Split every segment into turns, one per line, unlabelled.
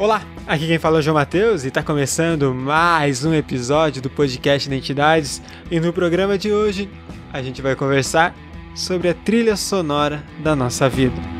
Olá, aqui quem fala é o João Matheus e está começando mais um episódio do podcast Identidades. E no programa de hoje a gente vai conversar sobre a trilha sonora da nossa vida.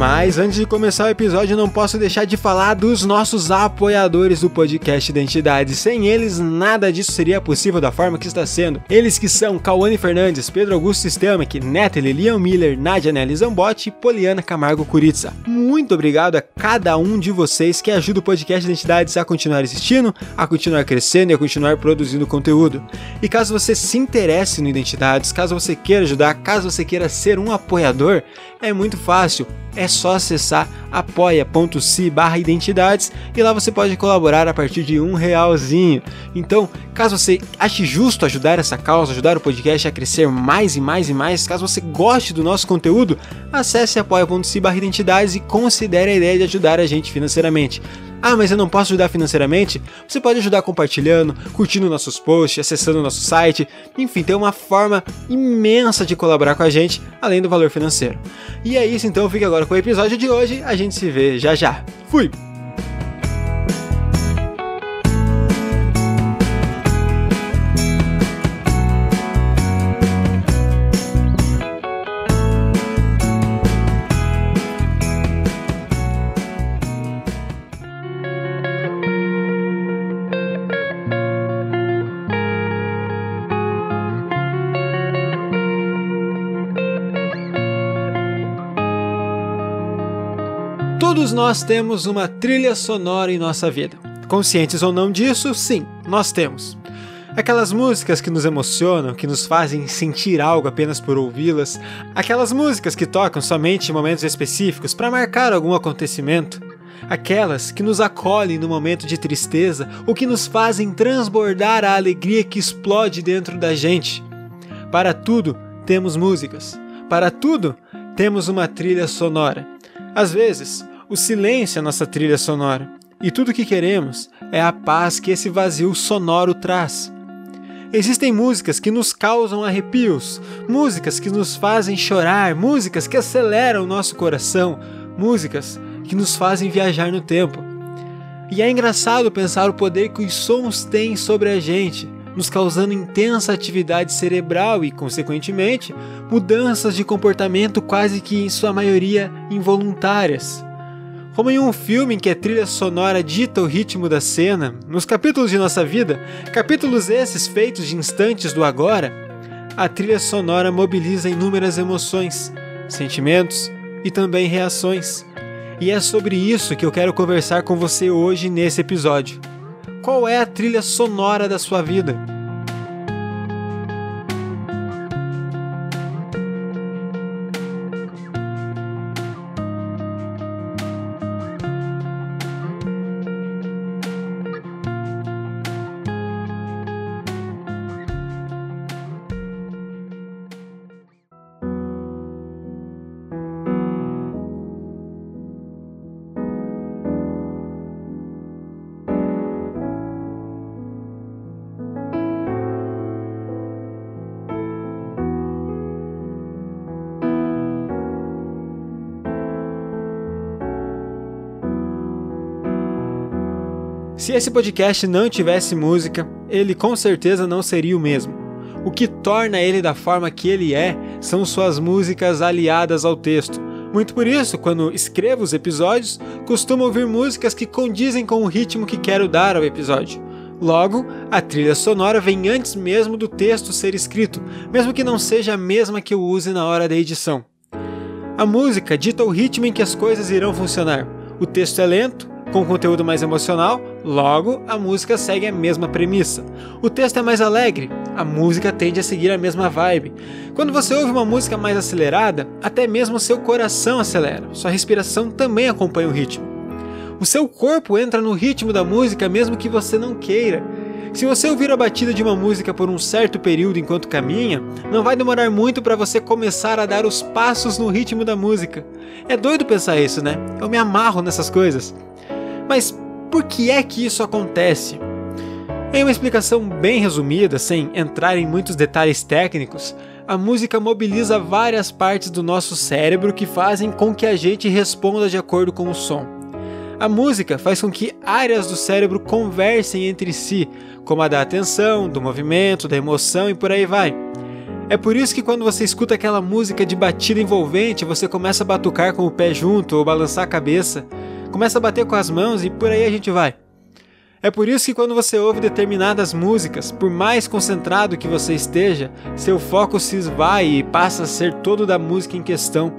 Mas antes de começar o episódio, não posso deixar de falar dos nossos apoiadores do podcast Identidade. Sem eles, nada disso seria possível da forma que está sendo. Eles que são Cauane Fernandes, Pedro Augusto Stelmach, Natalie, Leon Miller, Nadia Nelly Zambotti e Poliana Camargo Curitza. Muito obrigado a cada um de vocês que ajuda o podcast Identidades a continuar existindo, a continuar crescendo e a continuar produzindo conteúdo. E caso você se interesse no Identidades, caso você queira ajudar, caso você queira ser um apoiador, é muito fácil é só acessar apoia.se barra identidades e lá você pode colaborar a partir de um realzinho. Então, caso você ache justo ajudar essa causa, ajudar o podcast a crescer mais e mais e mais, caso você goste do nosso conteúdo, acesse apoia.se barra identidades e considere a ideia de ajudar a gente financeiramente. Ah, mas eu não posso ajudar financeiramente? Você pode ajudar compartilhando, curtindo nossos posts, acessando nosso site, enfim, tem uma forma imensa de colaborar com a gente, além do valor financeiro. E é isso, então fique agora com o episódio de hoje, a gente se vê já já. Fui! Nós temos uma trilha sonora em nossa vida. Conscientes ou não disso, sim, nós temos. Aquelas músicas que nos emocionam, que nos fazem sentir algo apenas por ouvi-las, aquelas músicas que tocam somente em momentos específicos para marcar algum acontecimento, aquelas que nos acolhem no momento de tristeza ou que nos fazem transbordar a alegria que explode dentro da gente. Para tudo, temos músicas. Para tudo, temos uma trilha sonora. Às vezes, o silêncio é nossa trilha sonora, e tudo o que queremos é a paz que esse vazio sonoro traz. Existem músicas que nos causam arrepios, músicas que nos fazem chorar, músicas que aceleram o nosso coração, músicas que nos fazem viajar no tempo. E é engraçado pensar o poder que os sons têm sobre a gente, nos causando intensa atividade cerebral e, consequentemente, mudanças de comportamento quase que em sua maioria involuntárias. Como em um filme em que a trilha sonora dita o ritmo da cena, nos capítulos de nossa vida, capítulos esses feitos de instantes do agora, a trilha sonora mobiliza inúmeras emoções, sentimentos e também reações. E é sobre isso que eu quero conversar com você hoje nesse episódio. Qual é a trilha sonora da sua vida? Se esse podcast não tivesse música, ele com certeza não seria o mesmo. O que torna ele da forma que ele é são suas músicas aliadas ao texto, Muito por isso, quando escrevo os episódios, costumo ouvir músicas que condizem com o ritmo que quero dar ao episódio. Logo, a trilha sonora vem antes mesmo do texto ser escrito, mesmo que não seja a mesma que eu use na hora da edição. A música dita o ritmo em que as coisas irão funcionar. O texto é lento, com conteúdo mais emocional, logo a música segue a mesma premissa. O texto é mais alegre, a música tende a seguir a mesma vibe. Quando você ouve uma música mais acelerada, até mesmo seu coração acelera, sua respiração também acompanha o ritmo. O seu corpo entra no ritmo da música mesmo que você não queira. Se você ouvir a batida de uma música por um certo período enquanto caminha, não vai demorar muito para você começar a dar os passos no ritmo da música. É doido pensar isso, né? Eu me amarro nessas coisas. Mas por que é que isso acontece? Em uma explicação bem resumida, sem entrar em muitos detalhes técnicos, a música mobiliza várias partes do nosso cérebro que fazem com que a gente responda de acordo com o som. A música faz com que áreas do cérebro conversem entre si, como a da atenção, do movimento, da emoção e por aí vai. É por isso que quando você escuta aquela música de batida envolvente, você começa a batucar com o pé junto ou balançar a cabeça, começa a bater com as mãos e por aí a gente vai. É por isso que quando você ouve determinadas músicas, por mais concentrado que você esteja, seu foco se esvai e passa a ser todo da música em questão.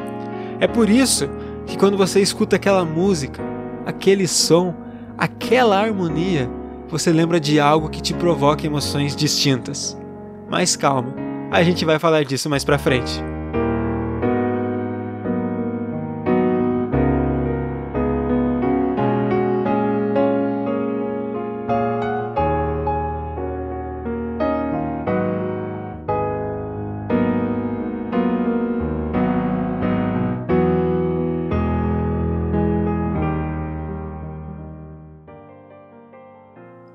É por isso que quando você escuta aquela música, aquele som, aquela harmonia, você lembra de algo que te provoca emoções distintas. Mas calma, a gente vai falar disso mais pra frente.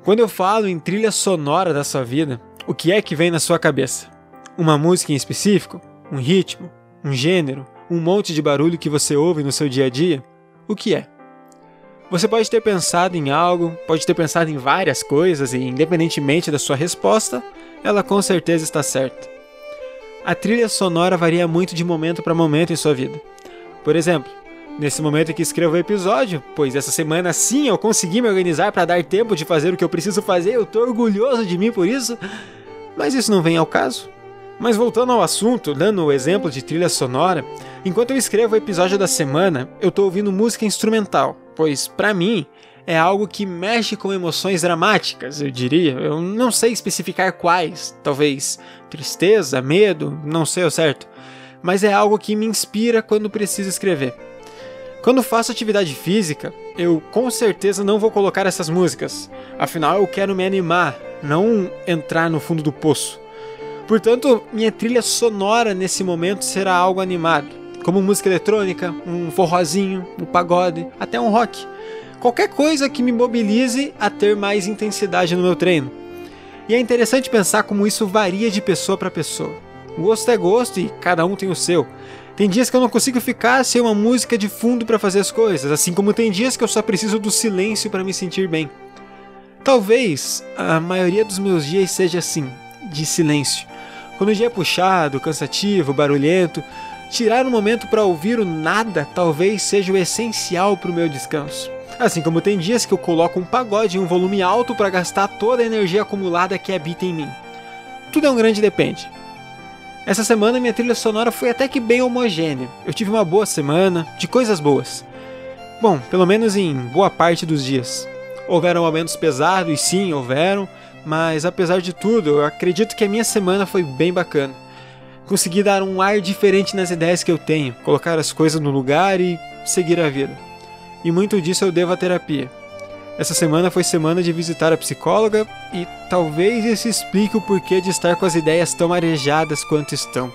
Quando eu falo em trilha sonora da sua vida, o que é que vem na sua cabeça? Uma música em específico? Um ritmo? Um gênero? Um monte de barulho que você ouve no seu dia a dia? O que é? Você pode ter pensado em algo, pode ter pensado em várias coisas e, independentemente da sua resposta, ela com certeza está certa. A trilha sonora varia muito de momento para momento em sua vida. Por exemplo, nesse momento que escrevo o episódio, pois essa semana sim eu consegui me organizar para dar tempo de fazer o que eu preciso fazer, eu tô orgulhoso de mim por isso, mas isso não vem ao caso. Mas voltando ao assunto, dando o exemplo de trilha sonora, enquanto eu escrevo o episódio da semana, eu tô ouvindo música instrumental, pois para mim é algo que mexe com emoções dramáticas, eu diria. Eu não sei especificar quais, talvez tristeza, medo, não sei o certo, mas é algo que me inspira quando preciso escrever. Quando faço atividade física, eu com certeza não vou colocar essas músicas. Afinal, eu quero me animar, não entrar no fundo do poço. Portanto, minha trilha sonora nesse momento será algo animado, como música eletrônica, um forrozinho, um pagode, até um rock. Qualquer coisa que me mobilize a ter mais intensidade no meu treino. E é interessante pensar como isso varia de pessoa para pessoa. Gosto é gosto e cada um tem o seu. Tem dias que eu não consigo ficar sem uma música de fundo para fazer as coisas, assim como tem dias que eu só preciso do silêncio para me sentir bem. Talvez a maioria dos meus dias seja assim, de silêncio. Quando o dia é puxado, cansativo, barulhento, tirar um momento para ouvir o nada talvez seja o essencial para o meu descanso. Assim como tem dias que eu coloco um pagode em um volume alto para gastar toda a energia acumulada que habita em mim. Tudo é um grande depende. Essa semana minha trilha sonora foi até que bem homogênea. Eu tive uma boa semana, de coisas boas. Bom, pelo menos em boa parte dos dias. Houveram momentos pesados, sim, houveram, mas apesar de tudo, eu acredito que a minha semana foi bem bacana. Consegui dar um ar diferente nas ideias que eu tenho, colocar as coisas no lugar e seguir a vida. E muito disso eu devo à terapia. Essa semana foi semana de visitar a psicóloga e talvez isso explique o porquê de estar com as ideias tão arejadas quanto estão.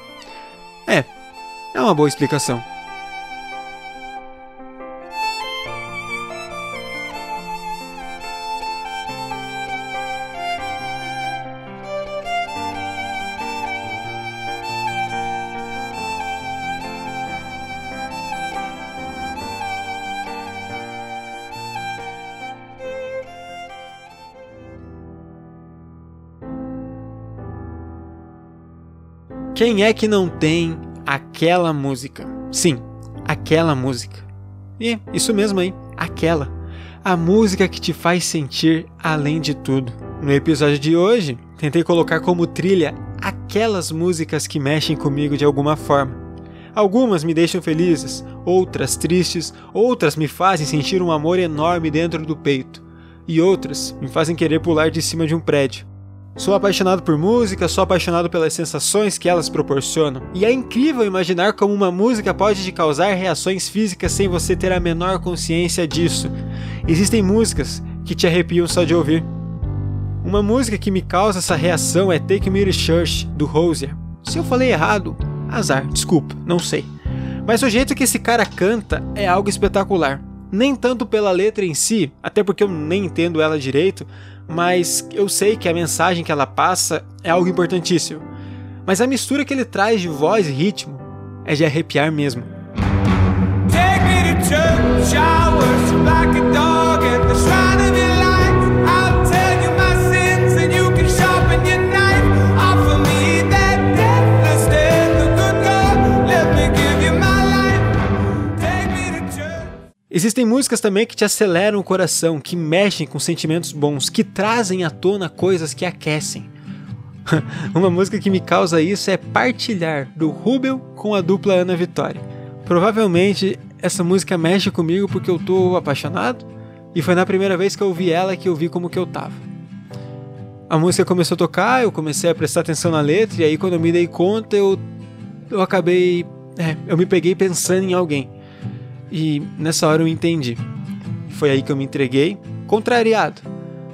É, é uma boa explicação. Quem é que não tem aquela música? Sim, aquela música. E isso mesmo aí, aquela. A música que te faz sentir além de tudo. No episódio de hoje, tentei colocar como trilha aquelas músicas que mexem comigo de alguma forma. Algumas me deixam felizes, outras tristes, outras me fazem sentir um amor enorme dentro do peito, e outras me fazem querer pular de cima de um prédio. Sou apaixonado por música, sou apaixonado pelas sensações que elas proporcionam, e é incrível imaginar como uma música pode te causar reações físicas sem você ter a menor consciência disso. Existem músicas que te arrepiam só de ouvir. Uma música que me causa essa reação é Take Me to Church, do Rosier. Se eu falei errado, azar, desculpa, não sei. Mas o jeito que esse cara canta é algo espetacular. Nem tanto pela letra em si, até porque eu nem entendo ela direito, mas eu sei que a mensagem que ela passa é algo importantíssimo. Mas a mistura que ele traz de voz e ritmo é de arrepiar mesmo. Take me to church, Existem músicas também que te aceleram o coração, que mexem com sentimentos bons, que trazem à tona coisas que aquecem. Uma música que me causa isso é Partilhar, do Rubel com a dupla Ana Vitória. Provavelmente essa música mexe comigo porque eu tô apaixonado e foi na primeira vez que eu ouvi ela que eu vi como que eu tava. A música começou a tocar, eu comecei a prestar atenção na letra e aí quando eu me dei conta eu, eu acabei. É, eu me peguei pensando em alguém. E nessa hora eu entendi. Foi aí que eu me entreguei, contrariado.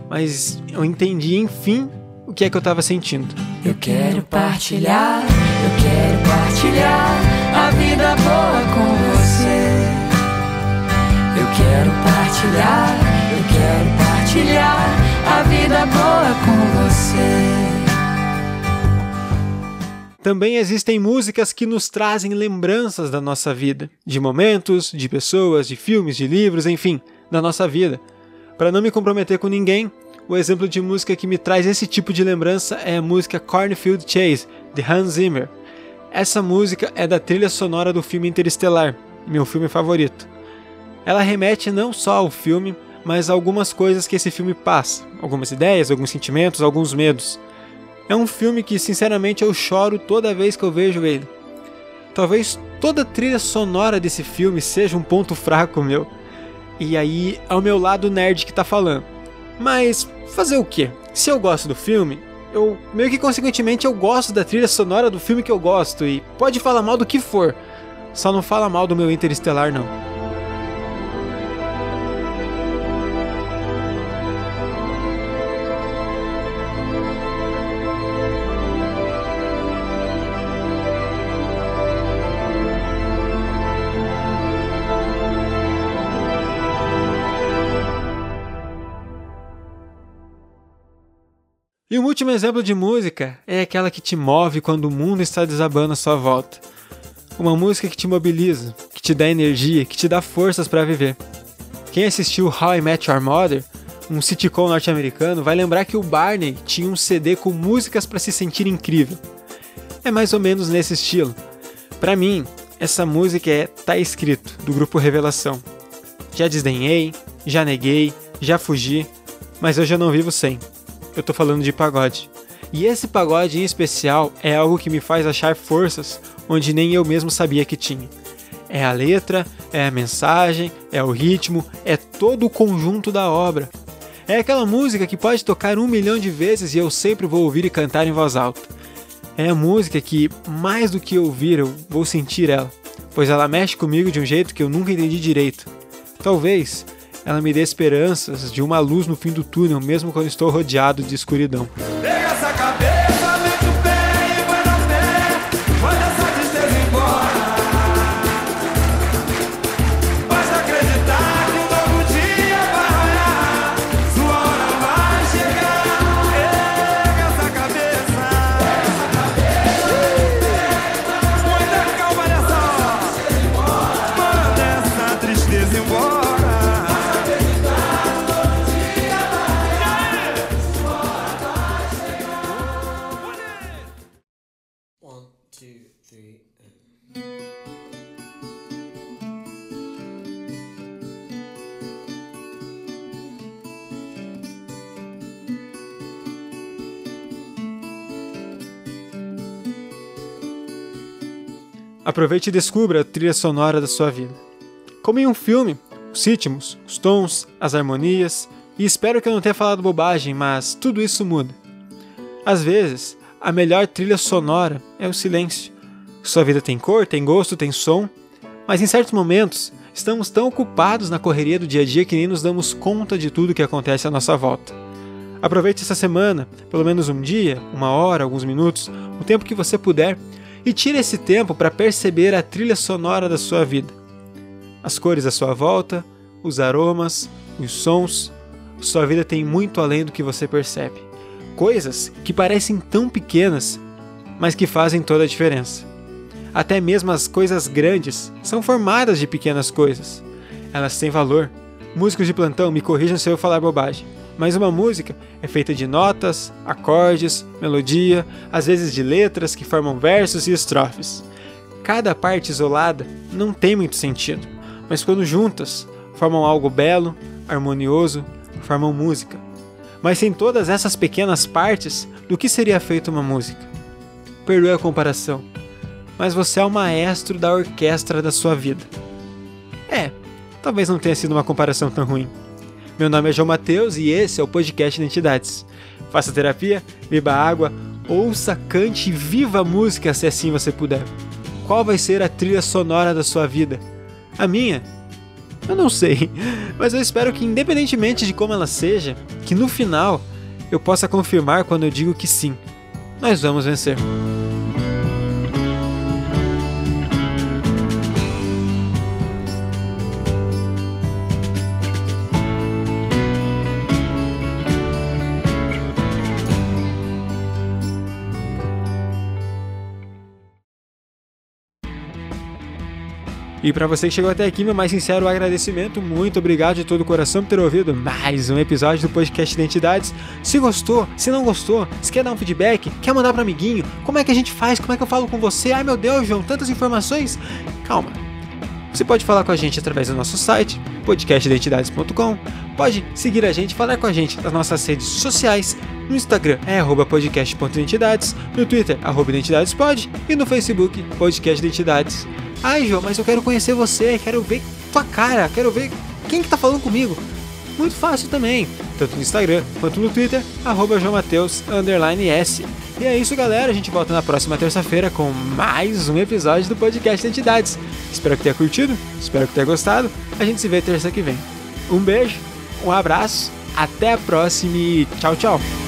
Mas eu entendi, enfim, o que é que eu tava sentindo.
Eu quero partilhar, eu quero partilhar
Também existem músicas que nos trazem lembranças da nossa vida, de momentos, de pessoas, de filmes, de livros, enfim, da nossa vida. Para não me comprometer com ninguém, o exemplo de música que me traz esse tipo de lembrança é a música Cornfield Chase, de Hans Zimmer. Essa música é da trilha sonora do filme Interestelar, meu filme favorito. Ela remete não só ao filme, mas a algumas coisas que esse filme passa, algumas ideias, alguns sentimentos, alguns medos. É um filme que, sinceramente, eu choro toda vez que eu vejo ele. Talvez toda a trilha sonora desse filme seja um ponto fraco meu. E aí é o meu lado nerd que tá falando. Mas fazer o quê? Se eu gosto do filme, eu meio que consequentemente eu gosto da trilha sonora do filme que eu gosto e pode falar mal do que for. Só não fala mal do meu Interestelar não. E o último exemplo de música é aquela que te move quando o mundo está desabando à sua volta. Uma música que te mobiliza, que te dá energia, que te dá forças para viver. Quem assistiu How I Met Your Mother, um sitcom norte-americano, vai lembrar que o Barney tinha um CD com músicas para se sentir incrível. É mais ou menos nesse estilo. Para mim, essa música é Tá Escrito, do grupo Revelação. Já desdenhei, já neguei, já fugi, mas hoje eu não vivo sem eu tô falando de pagode. E esse pagode em especial é algo que me faz achar forças onde nem eu mesmo sabia que tinha. É a letra, é a mensagem, é o ritmo, é todo o conjunto da obra. É aquela música que pode tocar um milhão de vezes e eu sempre vou ouvir e cantar em voz alta. É a música que, mais do que ouvir, eu vou sentir ela, pois ela mexe comigo de um jeito que eu nunca entendi direito. Talvez ela me dê esperanças de uma luz no fim do túnel, mesmo quando estou rodeado de escuridão. Aproveite e descubra a trilha sonora da sua vida. Como em um filme, os ritmos, os tons, as harmonias, e espero que eu não tenha falado bobagem, mas tudo isso muda. Às vezes, a melhor trilha sonora é o silêncio. Sua vida tem cor, tem gosto, tem som, mas em certos momentos estamos tão ocupados na correria do dia a dia que nem nos damos conta de tudo que acontece à nossa volta. Aproveite essa semana, pelo menos um dia, uma hora, alguns minutos, o tempo que você puder, e tire esse tempo para perceber a trilha sonora da sua vida. As cores à sua volta, os aromas, os sons. Sua vida tem muito além do que você percebe. Coisas que parecem tão pequenas, mas que fazem toda a diferença. Até mesmo as coisas grandes são formadas de pequenas coisas. Elas têm valor. Músicos de plantão, me corrijam se eu falar bobagem. Mas uma música é feita de notas, acordes, melodia, às vezes de letras que formam versos e estrofes. Cada parte isolada não tem muito sentido, mas quando juntas, formam algo belo, harmonioso, formam música. Mas sem todas essas pequenas partes, do que seria feita uma música? Perdoe a comparação, mas você é o maestro da orquestra da sua vida. É, talvez não tenha sido uma comparação tão ruim. Meu nome é João Mateus e esse é o podcast Identidades. Faça terapia, beba água, ouça, cante e viva a música se assim você puder. Qual vai ser a trilha sonora da sua vida? A minha? Eu não sei, mas eu espero que, independentemente de como ela seja, que no final eu possa confirmar quando eu digo que sim, nós vamos vencer. E para você que chegou até aqui, meu mais sincero agradecimento. Muito obrigado de todo o coração por ter ouvido mais um episódio do podcast Identidades. Se gostou, se não gostou, se quer dar um feedback, quer mandar para amiguinho, como é que a gente faz? Como é que eu falo com você? Ai meu Deus, João, tantas informações. Calma. Você pode falar com a gente através do nosso site, podcastidentidades.com. Pode seguir a gente, falar com a gente nas nossas redes sociais. No Instagram é podcast.identidades, no Twitter, arroba identidadespod e no Facebook, podcast identidades. Ai, João, mas eu quero conhecer você, quero ver tua cara, quero ver quem que tá falando comigo. Muito fácil também, tanto no Instagram quanto no Twitter, arroba S. E é isso, galera. A gente volta na próxima terça-feira com mais um episódio do podcast Identidades. Espero que tenha curtido, espero que tenha gostado. A gente se vê terça que vem. Um beijo, um abraço, até a próxima e tchau, tchau.